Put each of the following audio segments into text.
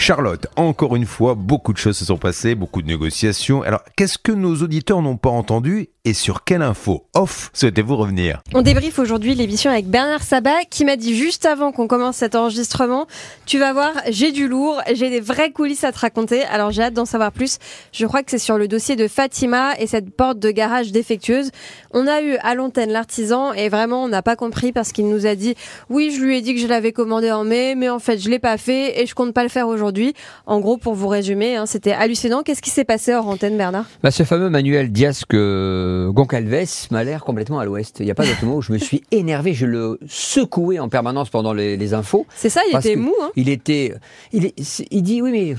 Charlotte, encore une fois, beaucoup de choses se sont passées, beaucoup de négociations. Alors, qu'est-ce que nos auditeurs n'ont pas entendu et sur quelle info off souhaitez-vous revenir? On débriefe aujourd'hui l'émission avec Bernard Sabat qui m'a dit juste avant qu'on commence cet enregistrement Tu vas voir, j'ai du lourd, j'ai des vraies coulisses à te raconter. Alors j'ai hâte d'en savoir plus. Je crois que c'est sur le dossier de Fatima et cette porte de garage défectueuse. On a eu à l'antenne l'artisan et vraiment on n'a pas compris parce qu'il nous a dit Oui, je lui ai dit que je l'avais commandé en mai, mais en fait je l'ai pas fait et je compte pas le faire aujourd'hui. En gros, pour vous résumer, hein, c'était hallucinant. Qu'est-ce qui s'est passé hors antenne, Bernard? Bah, Ce fameux Manuel Diaz que Goncalves m'a l'air complètement à l'ouest. Il n'y a pas d'autre mot. Je me suis énervé, je le secouais en permanence pendant les, infos. C'est ça, il était mou. Hein il était. Il, il dit oui, mais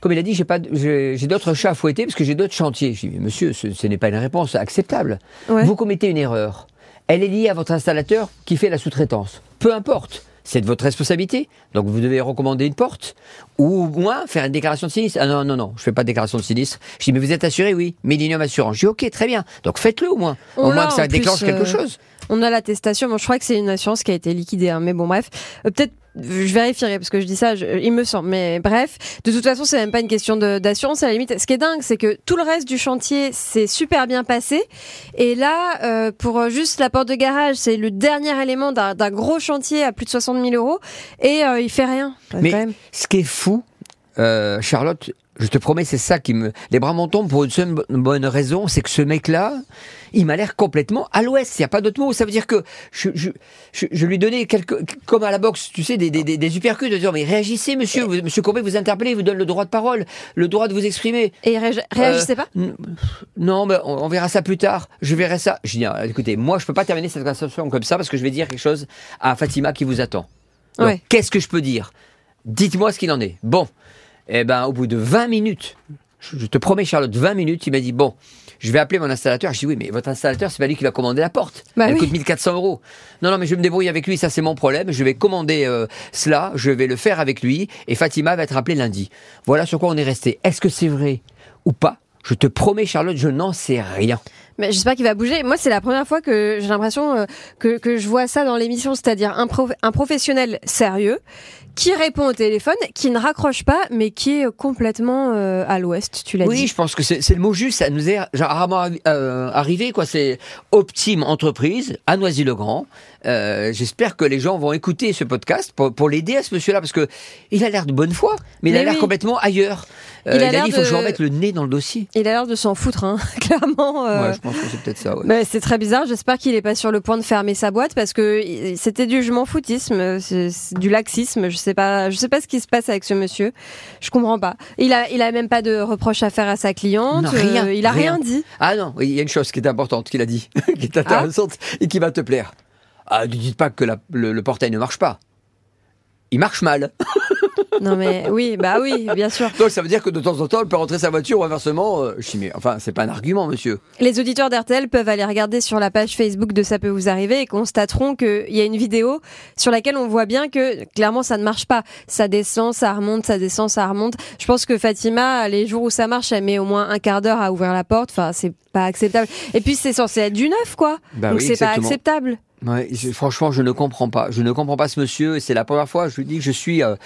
comme il a dit, j'ai pas, j'ai d'autres chats à fouetter parce que j'ai d'autres chantiers. Je dis, monsieur, ce, n'est pas une réponse acceptable. Vous commettez une erreur. Elle est liée à votre installateur qui fait la sous-traitance. Peu importe c'est de votre responsabilité. Donc vous devez recommander une porte ou moins faire une déclaration de sinistre. Ah non, non, non, je fais pas de déclaration de sinistre. Je dis, mais vous êtes assuré, oui. Millennium Assurance. Je dis, ok, très bien. Donc faites-le au moins. au moins que ça déclenche quelque euh, chose. On a l'attestation. Bon, je crois que c'est une assurance qui a été liquidée. Hein. Mais bon, bref. Euh, peut-être je vérifierai parce que je dis ça, il me semble. Mais bref, de toute façon, c'est même pas une question d'assurance. À la limite, ce qui est dingue, c'est que tout le reste du chantier s'est super bien passé. Et là, euh, pour juste la porte de garage, c'est le dernier élément d'un gros chantier à plus de 60 000 euros. Et euh, il fait rien. Mais ce qui est fou, euh, Charlotte, je te promets, c'est ça qui me. Les bras m'en tombent pour une seule bonne raison, c'est que ce mec-là, il m'a l'air complètement à l'ouest. Il n'y a pas d'autre mot. Ça veut dire que je, je, je, lui donnais quelques, comme à la boxe, tu sais, des, des, des, uppercuts, de dire mais réagissez, monsieur, monsieur Courbet vous interpellez, vous donne le droit de parole, le droit de vous exprimer. Et il réagissait pas? euh, Non, mais on, verra ça plus tard. Je verrai ça. Je dis, ah, écoutez, moi, je peux pas terminer cette conversation comme ça parce que je vais dire quelque chose à Fatima qui vous attend. Qu'est-ce que je peux dire? Dites-moi ce qu'il en est. Bon. Eh ben, au bout de 20 minutes, je te promets, Charlotte, 20 minutes, il m'a dit Bon, je vais appeler mon installateur. Je dis Oui, mais votre installateur, c'est pas lui qui va commander la porte. Bah Elle coûte 1400 euros. Non, non, mais je vais me débrouiller avec lui, ça c'est mon problème. Je vais commander euh, cela, je vais le faire avec lui, et Fatima va être appelée lundi. Voilà sur quoi on est resté. Est-ce que c'est vrai ou pas? Je te promets, Charlotte, je n'en sais rien. Mais j'espère qu'il va bouger. Moi, c'est la première fois que j'ai l'impression euh, que, que, je vois ça dans l'émission, c'est-à-dire un, un professionnel sérieux qui répond au téléphone, qui ne raccroche pas, mais qui est complètement euh, à l'ouest, tu l'as dit. Oui, je pense que c'est le mot juste, ça nous est rarement euh, arrivé, quoi. C'est Optime Entreprise, à Noisy-le-Grand. Euh, j'espère que les gens vont écouter ce podcast pour, l'aider à ce monsieur-là, parce que il a l'air de bonne foi, mais il a l'air complètement ailleurs. il, a, dit, il faut que je remette le nez dans le dossier. Il a l'air de s'en foutre, hein, clairement. Ouais, je pense que c'est peut-être ça. Ouais. c'est très bizarre. J'espère qu'il n'est pas sur le point de fermer sa boîte, parce que c'était du je m'en foutisme, du laxisme. Je sais sais pas, je sais pas ce qui se passe avec ce monsieur. Je comprends pas. Il a, il a même pas de reproche à faire à sa cliente. rien. Euh, il a rien. dit. Ah non, il y a une chose qui est importante qu'il a dit, qui est intéressante et qui va te plaire. Ah, ne dites pas que le portail ne marche pas. Il marche mal. Non mais oui, bah oui, bien sûr. Donc ça veut dire que de temps en temps, on peut rentrer sa voiture ou inversement. Euh, je mais enfin, c'est pas un argument, monsieur. Les auditeurs d'RTL peuvent aller regarder sur la page Facebook de Ça peut vous arriver et constateront qu'il y a une vidéo sur laquelle on voit bien que clairement ça ne marche pas. Ça descend, ça remonte, ça descend, ça remonte. Je pense que Fatima, les jours où ça marche, elle met au moins un quart d'heure à ouvrir la porte. Enfin, c'est pas acceptable. Et puis c'est censé être du neuf, quoi. Bah Donc c'est pas acceptable. Franchement, je ne comprends pas. Je ne comprends pas ce monsieur. C'est la première fois, je lui dis que je suis. Euh,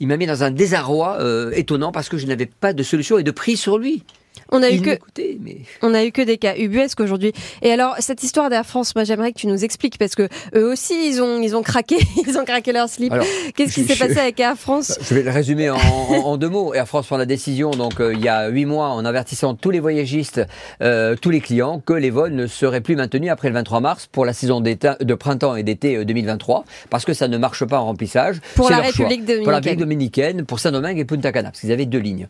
il m'a mis dans un désarroi euh, étonnant parce que je n'avais pas de solution et de prix sur lui. On a eu que on a eu que des cas ubuesques aujourd'hui. Et alors cette histoire d'Air France, moi j'aimerais que tu nous expliques parce que eux aussi ils ont ils ont craqué, ils ont craqué leur slip. Qu'est-ce qui s'est passé avec Air France? Je vais le résumer en, deux mots. Air France prend la décision donc euh, il y a huit mois en avertissant tous les voyagistes, euh, tous les clients que les vols ne seraient plus maintenus après le 23 mars pour la saison de printemps et d'été 2023 euh, parce que ça ne marche pas en remplissage. Pour la République dominicaine. Pour la République dominicaine, pour Saint-Domingue et Punta Cana parce qu'ils avaient deux lignes.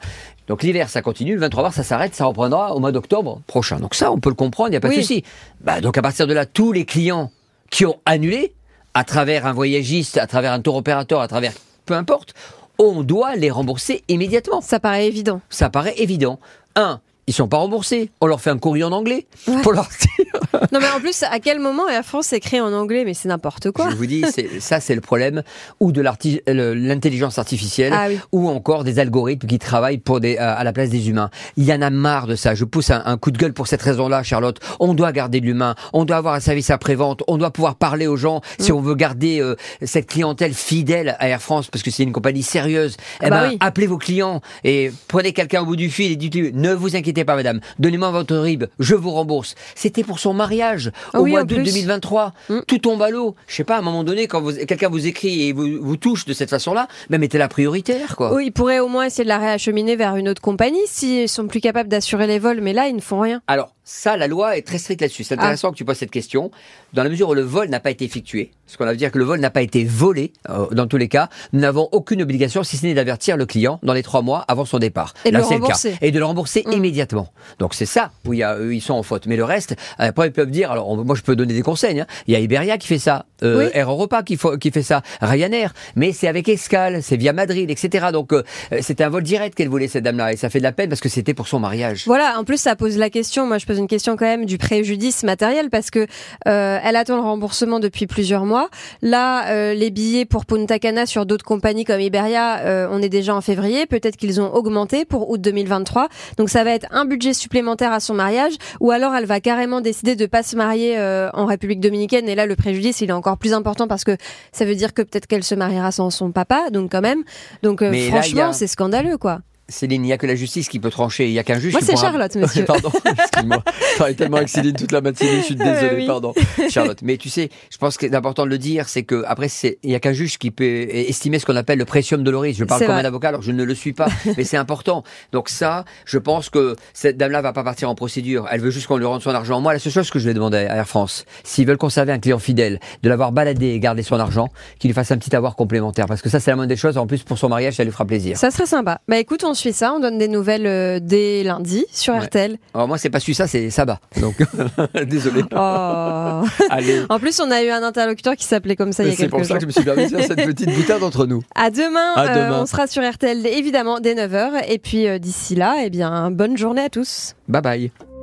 Donc l'hiver ça continue, le 23 mars ça s'arrête ça reprendra au mois d'octobre prochain. Donc ça, on peut le comprendre, il n'y a pas de souci. Bah, donc à partir de là, tous les clients qui ont annulé, à travers un voyagiste, à travers un tour opérateur, à travers peu importe, on doit les rembourser immédiatement. Ça paraît évident. Ça paraît évident. Un, ils sont pas remboursés. On leur fait un courrier en anglais pour leur dire non mais en plus, à quel moment Air France écrit en anglais Mais c'est n'importe quoi. Je vous dis, ça c'est le problème, ou de l'intelligence artificielle, ah ou encore des algorithmes qui travaillent pour des, à la place des humains. Il y en a marre de ça. Je pousse un, coup de gueule pour cette raison-là, Charlotte. On doit garder de l'humain, on doit avoir un service après-vente, on doit pouvoir parler aux gens si mm. on veut garder euh, cette clientèle fidèle à Air France, parce que c'est une compagnie sérieuse. Eh bah ben, appelez vos clients et prenez quelqu'un au bout du fil et dites-lui, ne vous inquiétez pas madame, donnez-moi votre RIB, je vous rembourse. C'était pour son mariage ah au mois de 2023. Mm. Tout tombe à l'eau. Je sais pas, à un moment donné, quand quelqu'un vous écrit et vous, vous touche de cette façon-là, ben mettez la prioritaire, quoi. Oui, il pourrait au moins essayer de la réacheminer vers une autre compagnie s'ils sont plus capables d'assurer les vols, mais là, ils ne font rien. Alors, ça, la loi est très stricte là-dessus. C'est intéressant ah. que tu poses cette question. Dans la mesure où le vol n'a pas été effectué, ce qu'on va dire que le vol n'a pas été volé, euh, dans tous les cas, nous n'avons aucune obligation, si ce n'est d'avertir le client dans les trois mois avant son départ. Et de le rembourser. Et de le rembourser mm. immédiatement. Donc c'est ça où il y a, ils sont en faute. Mais le reste, après ils peuvent dire, alors moi je peux donner des conseils. Hein. Il y a Iberia qui fait ça, euh, Air Europa qui, qui, fait ça, Ryanair. Mais c'est avec escale, c'est via Madrid, etc. Donc euh, c'était un vol direct qu'elle voulait cette dame-là et ça fait de la peine parce que c'était pour son mariage. Voilà. En plus ça pose la question. Moi je pose une question quand même du préjudice matériel parce que euh, elle attend le remboursement depuis plusieurs mois. Là, euh, les billets pour Punta Cana sur d'autres compagnies comme Iberia, euh, on est déjà en février. Peut-être qu'ils ont augmenté pour août 2023. Donc ça va être un budget supplémentaire à son mariage, ou alors elle va carrément décider de pas se marier en République dominicaine. Et là, le préjudice, il est encore plus important parce que ça veut dire que peut-être qu'elle se mariera sans son papa, donc quand même. Donc franchement, c'est scandaleux, quoi. Céline, il n'y a que la justice qui peut trancher, il n'y a qu'un juge Moi, qui c'est Charlotte, monsieur. pardon, excuse-moi. Je travaille tellement avec Céline toute la matinée, je suis désolé, pardon. Charlotte. Mais tu sais, je pense que c'est important de le dire, c'est que après, il n'y a qu'un juge qui peut estimer ce qu'on appelle le précium doloris. Je parle comme un avocat, alors je ne le suis pas, mais c'est important. Donc ça, je pense que cette dame-là va pas partir en procédure. Elle veut juste qu'on lui rende son argent. Moi, la seule chose que je vais demander à Air France, s'ils veulent conserver un client fidèle, de l'avoir baladé et garder son argent, qu'il lui fasse un petit avoir complémentaire. Parce que ça, c'est la moindre des choses. En plus, pour son mariage, ça lui fera plaisir. Ça serait sympa. Bah écoute, on suit ça, on donne des nouvelles euh, dès lundi sur RTL. Alors moi, c'est pas su ça, c'est Saba. Donc, désolé. Oh. En plus, on a eu un interlocuteur qui s'appelait comme ça il y a quelques. C'est pour ça que je me suis permis de faire cette petite boutade entre nous. À demain, à euh, demain. on sera sur RTL évidemment dès 9h. Et puis euh, d'ici là, eh bien, bonne journée à tous. Bye bye.